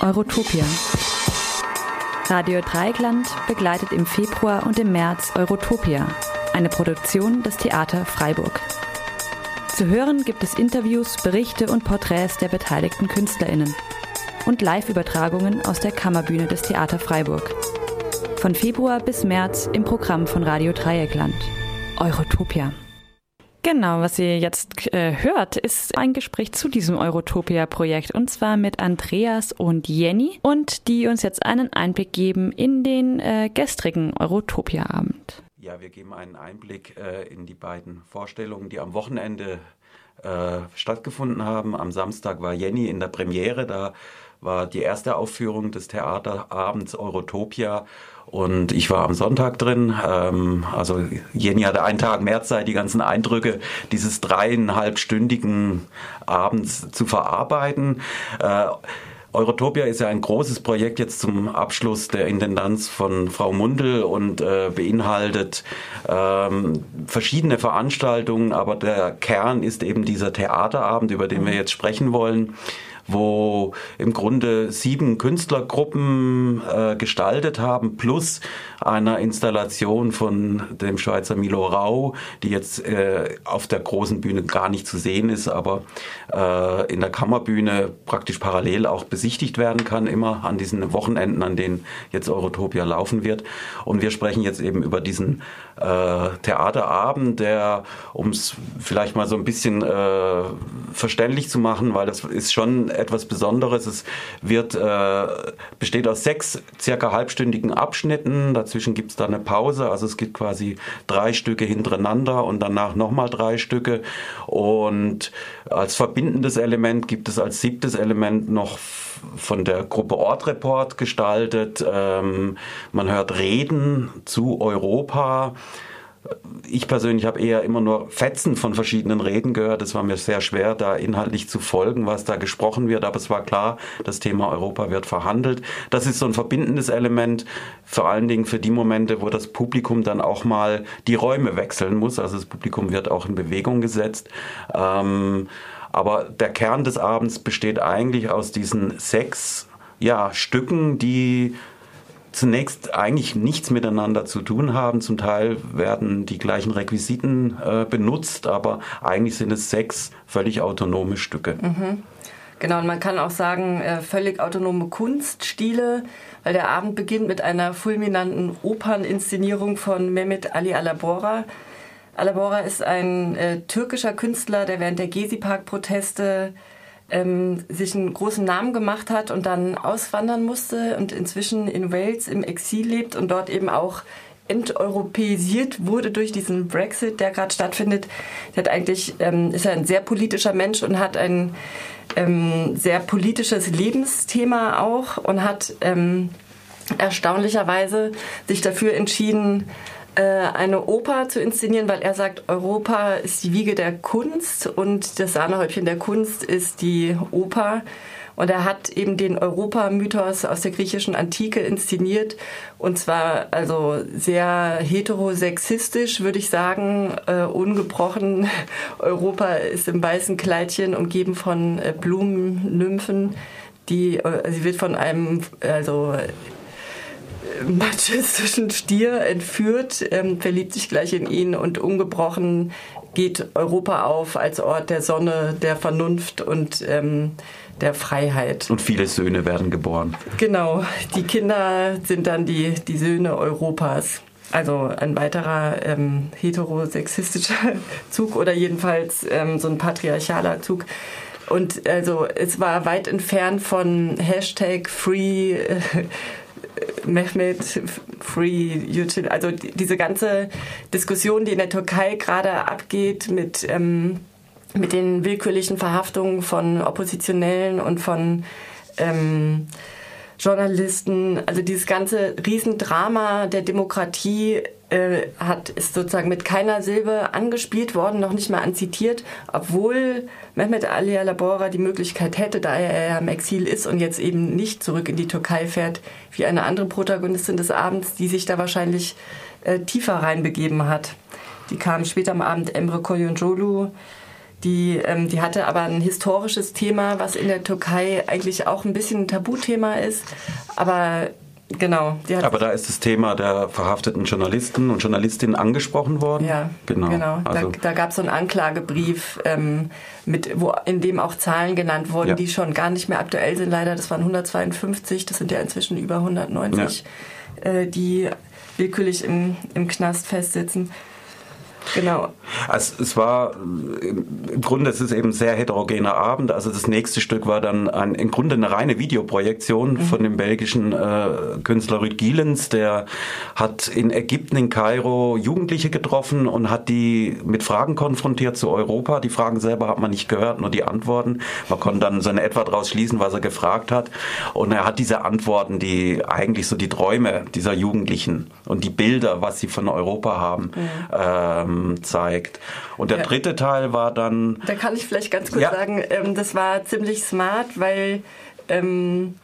Eurotopia. Radio Dreieckland begleitet im Februar und im März Eurotopia, eine Produktion des Theater Freiburg. Zu hören gibt es Interviews, Berichte und Porträts der beteiligten KünstlerInnen und Live-Übertragungen aus der Kammerbühne des Theater Freiburg. Von Februar bis März im Programm von Radio Dreieckland. Eurotopia. Genau, was ihr jetzt äh, hört, ist ein Gespräch zu diesem Eurotopia-Projekt und zwar mit Andreas und Jenny und die uns jetzt einen Einblick geben in den äh, gestrigen Eurotopia-Abend. Ja, wir geben einen Einblick äh, in die beiden Vorstellungen, die am Wochenende äh, stattgefunden haben. Am Samstag war Jenny in der Premiere, da war die erste Aufführung des Theaterabends Eurotopia und ich war am Sonntag drin. Ähm, also Jenny hatte einen Tag mehr Zeit, die ganzen Eindrücke dieses dreieinhalbstündigen Abends zu verarbeiten. Äh, Eurotopia ist ja ein großes Projekt jetzt zum Abschluss der Intendanz von Frau Mundel und äh, beinhaltet ähm, verschiedene Veranstaltungen, aber der Kern ist eben dieser Theaterabend, über den wir jetzt sprechen wollen wo im Grunde sieben Künstlergruppen äh, gestaltet haben, plus einer Installation von dem Schweizer Milo Rau, die jetzt äh, auf der großen Bühne gar nicht zu sehen ist, aber äh, in der Kammerbühne praktisch parallel auch besichtigt werden kann, immer an diesen Wochenenden, an denen jetzt Eurotopia laufen wird. Und wir sprechen jetzt eben über diesen äh, Theaterabend, der, um es vielleicht mal so ein bisschen äh, verständlich zu machen, weil das ist schon etwas Besonderes. Es wird, äh, besteht aus sechs circa halbstündigen Abschnitten. Dazwischen gibt es da eine Pause. Also es gibt quasi drei Stücke hintereinander und danach nochmal drei Stücke. Und als verbindendes Element gibt es als siebtes Element noch von der Gruppe Ortreport gestaltet. Ähm, man hört Reden zu Europa ich persönlich habe eher immer nur Fetzen von verschiedenen Reden gehört. Es war mir sehr schwer, da inhaltlich zu folgen, was da gesprochen wird. Aber es war klar, das Thema Europa wird verhandelt. Das ist so ein verbindendes Element, vor allen Dingen für die Momente, wo das Publikum dann auch mal die Räume wechseln muss. Also das Publikum wird auch in Bewegung gesetzt. Ähm, aber der Kern des Abends besteht eigentlich aus diesen sechs ja, Stücken, die zunächst eigentlich nichts miteinander zu tun haben. Zum Teil werden die gleichen Requisiten äh, benutzt, aber eigentlich sind es sechs völlig autonome Stücke. Mhm. Genau, und man kann auch sagen, äh, völlig autonome Kunststile, weil der Abend beginnt mit einer fulminanten Operninszenierung von Mehmet Ali Alabora. Alabora ist ein äh, türkischer Künstler, der während der Gezi-Park-Proteste ähm, sich einen großen Namen gemacht hat und dann auswandern musste und inzwischen in Wales im Exil lebt und dort eben auch enteuropäisiert wurde durch diesen Brexit, der gerade stattfindet. Der hat eigentlich, ähm, ist ein sehr politischer Mensch und hat ein ähm, sehr politisches Lebensthema auch und hat ähm, erstaunlicherweise sich dafür entschieden, eine Oper zu inszenieren, weil er sagt, Europa ist die Wiege der Kunst und das Sahnehäubchen der Kunst ist die Oper. Und er hat eben den Europa-Mythos aus der griechischen Antike inszeniert. Und zwar also sehr heterosexistisch, würde ich sagen, äh, ungebrochen. Europa ist im weißen Kleidchen umgeben von äh, Blumennymphen. Die, äh, sie wird von einem, also machistischen Stier entführt, ähm, verliebt sich gleich in ihn und ungebrochen geht Europa auf als Ort der Sonne, der Vernunft und ähm, der Freiheit. Und viele Söhne werden geboren. Genau, die Kinder sind dann die, die Söhne Europas. Also ein weiterer ähm, heterosexistischer Zug oder jedenfalls ähm, so ein patriarchaler Zug. Und also es war weit entfernt von Hashtag Free äh, Mehmet Free YouTube, also diese ganze Diskussion, die in der Türkei gerade abgeht mit, ähm, mit den willkürlichen Verhaftungen von Oppositionellen und von ähm, Journalisten, also dieses ganze Riesendrama der Demokratie äh, hat, ist sozusagen mit keiner Silbe angespielt worden, noch nicht mal anzitiert, obwohl Mehmet Ali Alabora die Möglichkeit hätte, da er ja im Exil ist und jetzt eben nicht zurück in die Türkei fährt, wie eine andere Protagonistin des Abends, die sich da wahrscheinlich äh, tiefer reinbegeben hat. Die kam später am Abend Emre Koyunjolu, Die, ähm, die hatte aber ein historisches Thema, was in der Türkei eigentlich auch ein bisschen ein Tabuthema ist. Aber Genau. Aber da ist das Thema der verhafteten Journalisten und Journalistinnen angesprochen worden. Ja, genau. genau. Also da, da gab es so einen Anklagebrief, ähm, mit, wo, in dem auch Zahlen genannt wurden, ja. die schon gar nicht mehr aktuell sind. Leider, das waren 152, das sind ja inzwischen über 190, ja. äh, die willkürlich im, im Knast festsitzen. Genau. Also es war im Grunde es ist eben ein sehr heterogener Abend. Also das nächste Stück war dann ein, im Grunde eine reine Videoprojektion mhm. von dem belgischen äh, Künstler Ruud Gielens. Der hat in Ägypten, in Kairo Jugendliche getroffen und hat die mit Fragen konfrontiert zu Europa. Die Fragen selber hat man nicht gehört, nur die Antworten. Man konnte dann so in etwa daraus schließen, was er gefragt hat. Und er hat diese Antworten, die eigentlich so die Träume dieser Jugendlichen und die Bilder, was sie von Europa haben, ähm, ähm, zeigt. Und der ja. dritte Teil war dann. Da kann ich vielleicht ganz kurz ja. sagen, ähm, das war ziemlich smart, weil ähm,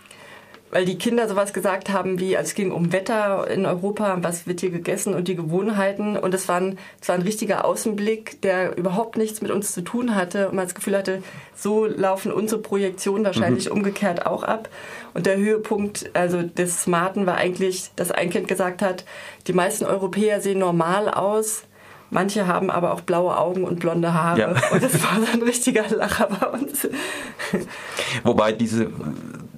weil die Kinder sowas gesagt haben wie, also es ging um Wetter in Europa, was wird hier gegessen und die Gewohnheiten. Und es war ein, es war ein richtiger Außenblick, der überhaupt nichts mit uns zu tun hatte und man das Gefühl hatte, so laufen unsere Projektionen wahrscheinlich mhm. umgekehrt auch ab. Und der Höhepunkt also des Smarten war eigentlich, dass ein Kind gesagt hat, die meisten Europäer sehen normal aus, Manche haben aber auch blaue Augen und blonde Haare. Ja. Und das war so ein richtiger Lacher bei uns. Wobei diese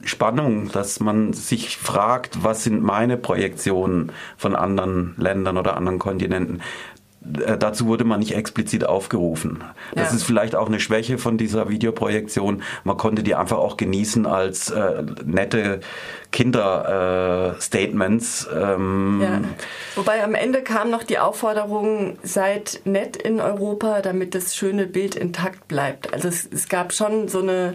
Spannung, dass man sich fragt, was sind meine Projektionen von anderen Ländern oder anderen Kontinenten, äh, dazu wurde man nicht explizit aufgerufen. Das ja. ist vielleicht auch eine Schwäche von dieser Videoprojektion. Man konnte die einfach auch genießen als äh, nette Kinderstatements. Äh, ähm. ja. Wobei am Ende kam noch die Aufforderung, seid nett in Europa, damit das schöne Bild intakt bleibt. Also es, es gab schon so eine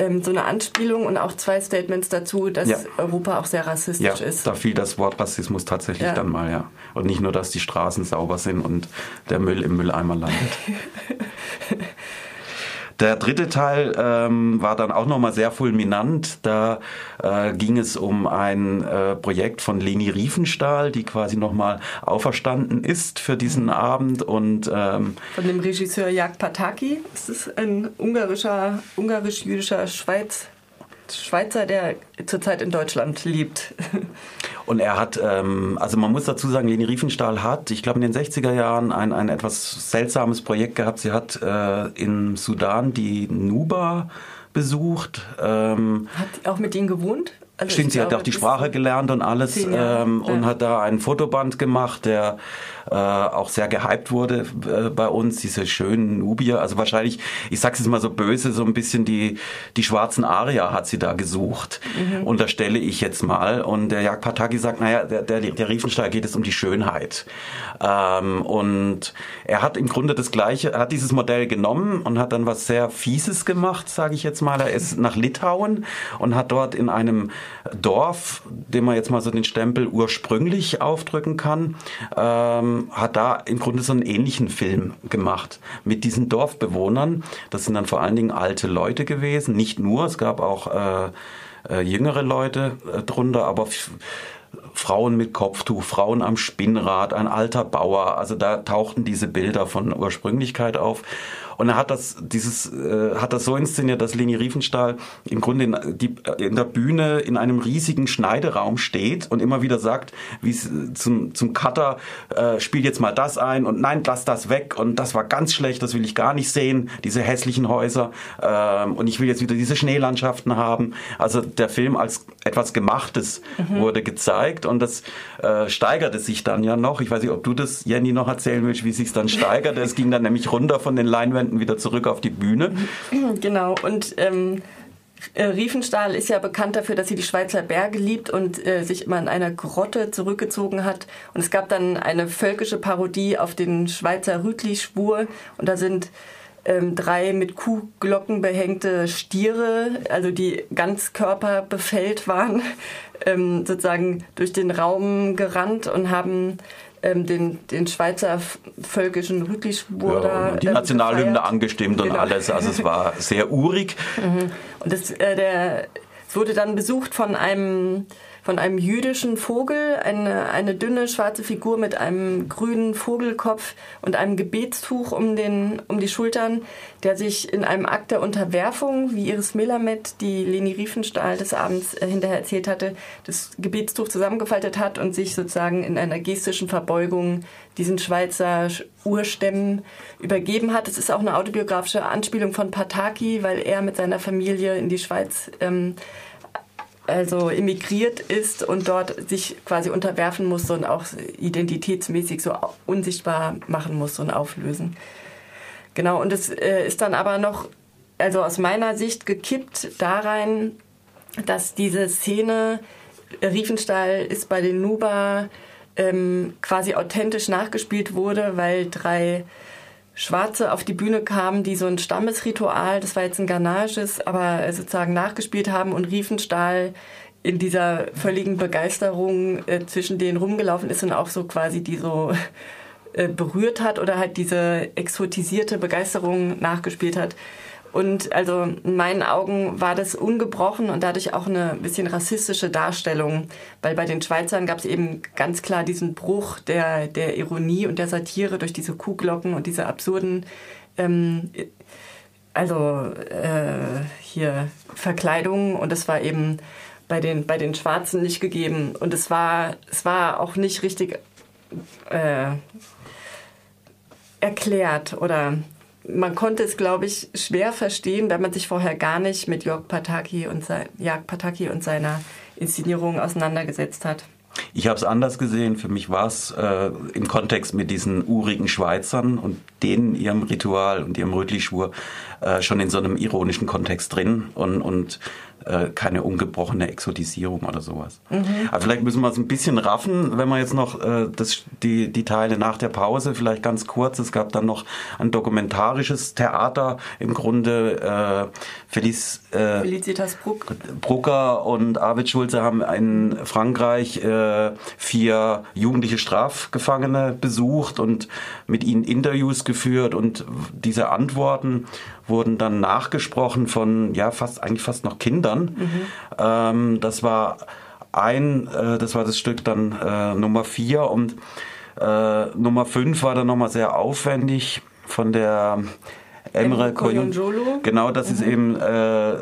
ähm, so eine Anspielung und auch zwei Statements dazu, dass ja. Europa auch sehr rassistisch ja, ist. Da fiel das Wort Rassismus tatsächlich ja. dann mal, ja. Und nicht nur, dass die Straßen sauber sind und der Müll im Mülleimer landet. Der dritte Teil ähm, war dann auch nochmal sehr fulminant. Da äh, ging es um ein äh, Projekt von Leni Riefenstahl, die quasi nochmal auferstanden ist für diesen. Abend. Und, ähm, von dem Regisseur Jak Pataki. Das ist ein ungarischer, ungarisch-jüdischer Schweiz Schweizer, der zurzeit in Deutschland lebt. Und er hat, ähm, also man muss dazu sagen, Leni Riefenstahl hat, ich glaube in den 60er Jahren ein, ein etwas seltsames Projekt gehabt. Sie hat äh, in Sudan die Nuba besucht. Ähm, hat auch mit ihnen gewohnt? Also Stimmt, sie glaube, hat auch die Sprache gelernt und alles ähm, ja. und hat da einen Fotoband gemacht, der äh, auch sehr gehypt wurde äh, bei uns, diese schönen Nubier. Also wahrscheinlich, ich sag's jetzt mal so böse, so ein bisschen die, die schwarzen Arier hat sie da gesucht. Mhm. Unterstelle ich jetzt mal. Und der Jag Pataki sagt, naja, der, der, der Riefenstahl geht es um die Schönheit. Ähm, und er hat im Grunde das Gleiche, er hat dieses Modell genommen und hat dann was sehr Fieses gemacht, sage ich jetzt mal. Er ist nach Litauen und hat dort in einem Dorf, dem man jetzt mal so den Stempel ursprünglich aufdrücken kann, hat da im Grunde so einen ähnlichen Film gemacht mit diesen Dorfbewohnern. Das sind dann vor allen Dingen alte Leute gewesen, nicht nur, es gab auch äh, äh, jüngere Leute äh, drunter, aber Frauen mit Kopftuch, Frauen am Spinnrad, ein alter Bauer. Also da tauchten diese Bilder von Ursprünglichkeit auf. Und er hat das, dieses, äh, hat das so inszeniert, dass Leni Riefenstahl im Grunde in, die, in der Bühne in einem riesigen Schneideraum steht und immer wieder sagt, wie es zum, zum Cutter, äh, spielt jetzt mal das ein und nein, lass das weg und das war ganz schlecht, das will ich gar nicht sehen, diese hässlichen Häuser ähm, und ich will jetzt wieder diese Schneelandschaften haben. Also der Film als etwas Gemachtes mhm. wurde gezeigt und das äh, steigerte sich dann ja noch. Ich weiß nicht, ob du das, Jenny, noch erzählen willst, wie sich dann steigerte. es ging dann nämlich runter von den Leinwänden Studenten wieder zurück auf die Bühne. Genau, und ähm, äh, Riefenstahl ist ja bekannt dafür, dass sie die Schweizer Berge liebt und äh, sich immer in einer Grotte zurückgezogen hat. Und es gab dann eine völkische Parodie auf den Schweizer Rütli-Schwur. Und da sind ähm, drei mit Kuhglocken behängte Stiere, also die ganz körperbefällt waren, ähm, sozusagen durch den Raum gerannt und haben ähm, den, den Schweizer völkischen Rütlischwur ja, Die ähm, Nationalhymne gefeiert. angestimmt genau. und alles. Also es war sehr urig. Mhm. Und das, äh, der, es wurde dann besucht von einem von einem jüdischen Vogel, eine, eine dünne schwarze Figur mit einem grünen Vogelkopf und einem Gebetstuch um, den, um die Schultern, der sich in einem Akt der Unterwerfung, wie Iris Melamed, die Leni Riefenstahl des Abends äh, hinterher erzählt hatte, das Gebetstuch zusammengefaltet hat und sich sozusagen in einer gestischen Verbeugung diesen Schweizer Urstämmen übergeben hat. Es ist auch eine autobiografische Anspielung von Pataki, weil er mit seiner Familie in die Schweiz ähm, also emigriert ist und dort sich quasi unterwerfen musste und auch identitätsmäßig so unsichtbar machen musste und auflösen. Genau, und es äh, ist dann aber noch, also aus meiner Sicht gekippt da dass diese Szene, Riefenstahl ist bei den Nuba ähm, quasi authentisch nachgespielt wurde, weil drei Schwarze auf die Bühne kamen, die so ein Stammesritual, das war jetzt ein Ganages, aber sozusagen nachgespielt haben und Riefenstahl in dieser völligen Begeisterung äh, zwischen denen rumgelaufen ist und auch so quasi die so äh, berührt hat oder halt diese exotisierte Begeisterung nachgespielt hat. Und also in meinen Augen war das ungebrochen und dadurch auch eine bisschen rassistische Darstellung, weil bei den Schweizern gab es eben ganz klar diesen Bruch der, der Ironie und der Satire durch diese Kuhglocken und diese absurden, ähm, also äh, hier Verkleidungen. Und das war eben bei den, bei den Schwarzen nicht gegeben. Und es war, es war auch nicht richtig äh, erklärt oder man konnte es, glaube ich, schwer verstehen, wenn man sich vorher gar nicht mit Jörg Pataki und, Jörg Pataki und seiner Inszenierung auseinandergesetzt hat. Ich habe es anders gesehen. Für mich war es äh, im Kontext mit diesen urigen Schweizern und denen ihrem Ritual und ihrem Rötlischwur äh, schon in so einem ironischen Kontext drin und, und äh, keine ungebrochene Exotisierung oder sowas. Mhm. Aber vielleicht müssen wir es ein bisschen raffen, wenn wir jetzt noch äh, das, die, die Teile nach der Pause, vielleicht ganz kurz. Es gab dann noch ein dokumentarisches Theater, im Grunde äh, Feliz, äh, Felicitas Bruck. Brucker und Arvid Schulze haben in Frankreich äh, vier jugendliche Strafgefangene besucht und mit ihnen Interviews geführt und diese Antworten wurden dann nachgesprochen von ja fast eigentlich fast noch Kindern. Mhm. Ähm, das war ein, äh, das war das Stück dann äh, Nummer vier und äh, Nummer fünf war dann nochmal sehr aufwendig von der Emre Koyunjolo. Genau, das mhm. ist eben äh,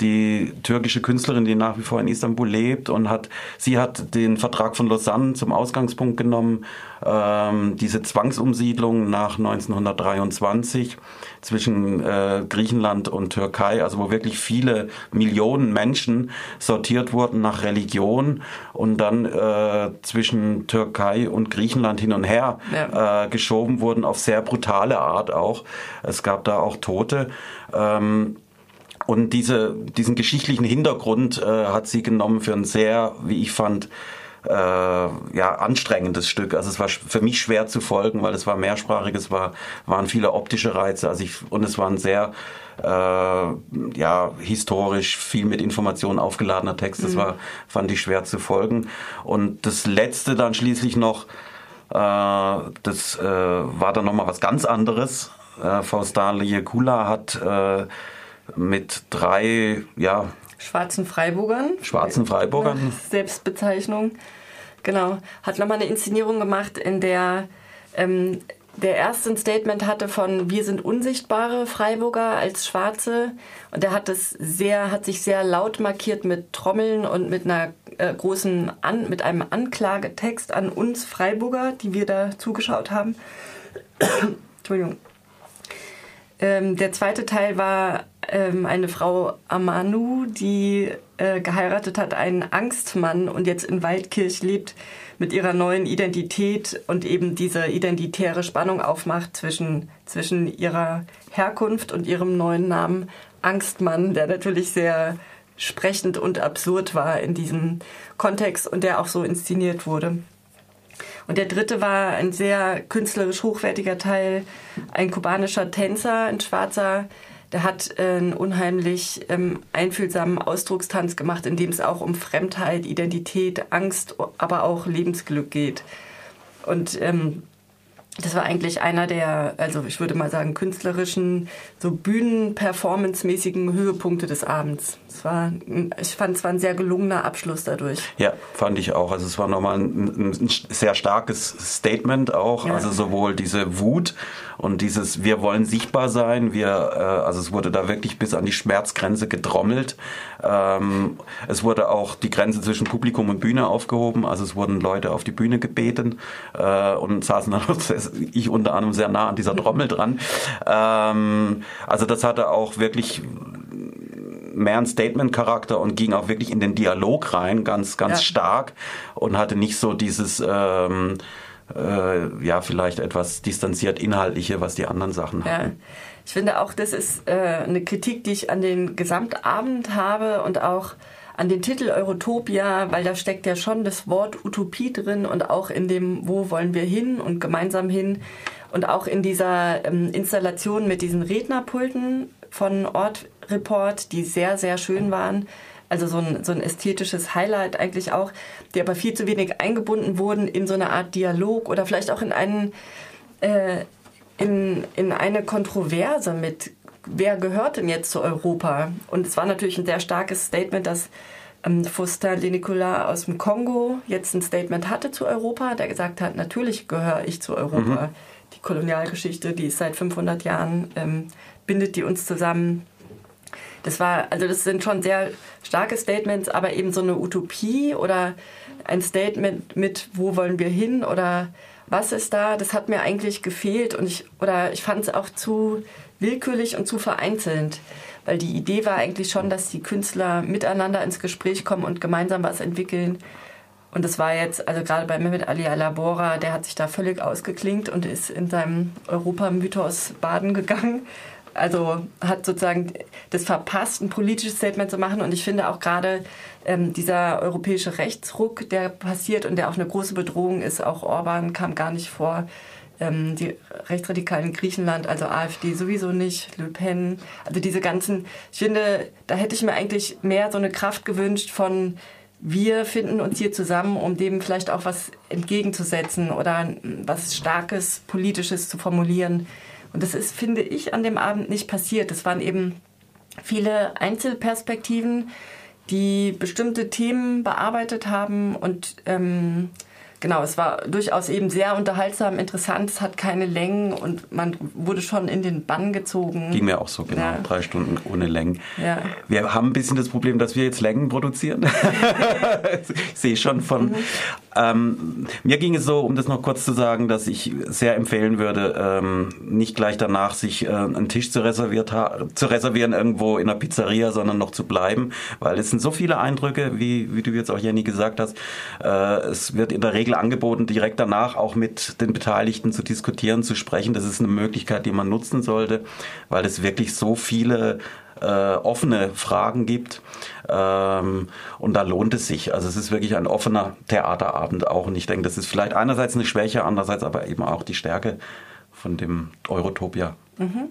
die türkische Künstlerin, die nach wie vor in Istanbul lebt und hat, sie hat den Vertrag von Lausanne zum Ausgangspunkt genommen, ähm, diese Zwangsumsiedlung nach 1923 zwischen äh, Griechenland und Türkei, also wo wirklich viele Millionen Menschen sortiert wurden nach Religion und dann äh, zwischen Türkei und Griechenland hin und her ja. äh, geschoben wurden auf sehr brutale Art auch. Es gab da auch Tote. Ähm, und diese, diesen geschichtlichen Hintergrund äh, hat sie genommen für ein sehr, wie ich fand, äh, ja, anstrengendes Stück. Also es war für mich schwer zu folgen, weil es war mehrsprachig, es war, waren viele optische Reize, also ich, und es war ein sehr äh, ja, historisch viel mit Informationen aufgeladener Text. Das mhm. war, fand ich schwer zu folgen. Und das letzte dann schließlich noch, äh, das äh, war dann nochmal was ganz anderes. Äh, Faustale Kula hat äh, mit drei, ja. Schwarzen Freiburgern. Schwarzen Freiburgern. Selbstbezeichnung. Genau. Hat nochmal eine Inszenierung gemacht, in der ähm, der erste ein Statement hatte von wir sind unsichtbare Freiburger als Schwarze und der hat es sehr hat sich sehr laut markiert mit Trommeln und mit einer äh, großen an, mit einem Anklagetext an uns Freiburger, die wir da zugeschaut haben. Entschuldigung. Ähm, der zweite Teil war ähm, eine Frau Amanu, die äh, geheiratet hat, einen Angstmann und jetzt in Waldkirch lebt mit ihrer neuen Identität und eben diese identitäre Spannung aufmacht zwischen, zwischen ihrer Herkunft und ihrem neuen Namen Angstmann, der natürlich sehr sprechend und absurd war in diesem Kontext und der auch so inszeniert wurde. Und der dritte war ein sehr künstlerisch hochwertiger Teil, ein kubanischer Tänzer, ein schwarzer, der hat einen unheimlich ähm, einfühlsamen Ausdruckstanz gemacht, in dem es auch um Fremdheit, Identität, Angst, aber auch Lebensglück geht. Und ähm, das war eigentlich einer der, also ich würde mal sagen, künstlerischen, so Bühnen-Performance-mäßigen Höhepunkte des Abends. Es war, ich fand es war ein sehr gelungener Abschluss dadurch. Ja, fand ich auch. Also es war nochmal ein, ein sehr starkes Statement auch. Ja. Also sowohl diese Wut und dieses Wir wollen sichtbar sein. Wir, äh, also es wurde da wirklich bis an die Schmerzgrenze getrommelt. Ähm, es wurde auch die Grenze zwischen Publikum und Bühne aufgehoben. Also es wurden Leute auf die Bühne gebeten äh, und saßen dann ich unter anderem sehr nah an dieser Trommel dran. Ähm, also das hatte auch wirklich mehr einen Statement-Charakter und ging auch wirklich in den Dialog rein, ganz, ganz ja. stark und hatte nicht so dieses ähm, äh, ja, vielleicht etwas distanziert inhaltliche, was die anderen Sachen hatten. Ja. Ich finde auch, das ist äh, eine Kritik, die ich an den Gesamtabend habe und auch an den Titel Eurotopia, weil da steckt ja schon das Wort Utopie drin und auch in dem, wo wollen wir hin und gemeinsam hin und auch in dieser ähm, Installation mit diesen Rednerpulten von Ort Report, die sehr, sehr schön waren. Also so ein, so ein ästhetisches Highlight eigentlich auch, die aber viel zu wenig eingebunden wurden in so eine Art Dialog oder vielleicht auch in einen, äh, in, in eine Kontroverse mit wer gehört denn jetzt zu Europa? Und es war natürlich ein sehr starkes Statement, dass ähm, Faustin Nicolas aus dem Kongo jetzt ein Statement hatte zu Europa, der gesagt hat, natürlich gehöre ich zu Europa. Mhm. Die Kolonialgeschichte, die ist seit 500 Jahren, ähm, bindet die uns zusammen. Das war, also das sind schon sehr starke Statements, aber eben so eine Utopie oder ein Statement mit, wo wollen wir hin oder was ist da, das hat mir eigentlich gefehlt und ich, oder ich fand es auch zu willkürlich und zu vereinzelt. Weil die Idee war eigentlich schon, dass die Künstler miteinander ins Gespräch kommen und gemeinsam was entwickeln. Und das war jetzt, also gerade bei Mehmet Ali Alabora, der hat sich da völlig ausgeklingt und ist in seinem Europamythos baden gegangen. Also hat sozusagen das verpasst, ein politisches Statement zu machen. Und ich finde auch gerade ähm, dieser europäische Rechtsruck, der passiert und der auch eine große Bedrohung ist, auch Orban kam gar nicht vor ähm, die Rechtsradikalen in Griechenland, also AfD sowieso nicht, Le Pen, also diese ganzen, ich finde, da hätte ich mir eigentlich mehr so eine Kraft gewünscht von, wir finden uns hier zusammen, um dem vielleicht auch was entgegenzusetzen oder was Starkes, Politisches zu formulieren. Und das ist, finde ich, an dem Abend nicht passiert. Es waren eben viele Einzelperspektiven, die bestimmte Themen bearbeitet haben und ähm, genau, es war durchaus eben sehr unterhaltsam, interessant, es hat keine Längen und man wurde schon in den Bann gezogen. Ging mir auch so, genau. Ja. Drei Stunden ohne Längen. Ja. Wir haben ein bisschen das Problem, dass wir jetzt Längen produzieren. ich sehe schon von. Mhm. Ähm, mir ging es so, um das noch kurz zu sagen, dass ich sehr empfehlen würde, ähm, nicht gleich danach sich äh, einen Tisch zu, reserviert zu reservieren irgendwo in einer Pizzeria, sondern noch zu bleiben, weil es sind so viele Eindrücke, wie, wie du jetzt auch Jenny gesagt hast. Äh, es wird in der Regel Regel angeboten, direkt danach auch mit den Beteiligten zu diskutieren, zu sprechen. Das ist eine Möglichkeit, die man nutzen sollte, weil es wirklich so viele äh, offene Fragen gibt. Ähm, und da lohnt es sich. Also es ist wirklich ein offener Theaterabend auch. Und ich denke, das ist vielleicht einerseits eine Schwäche, andererseits aber eben auch die Stärke von dem Eurotopia. Mhm.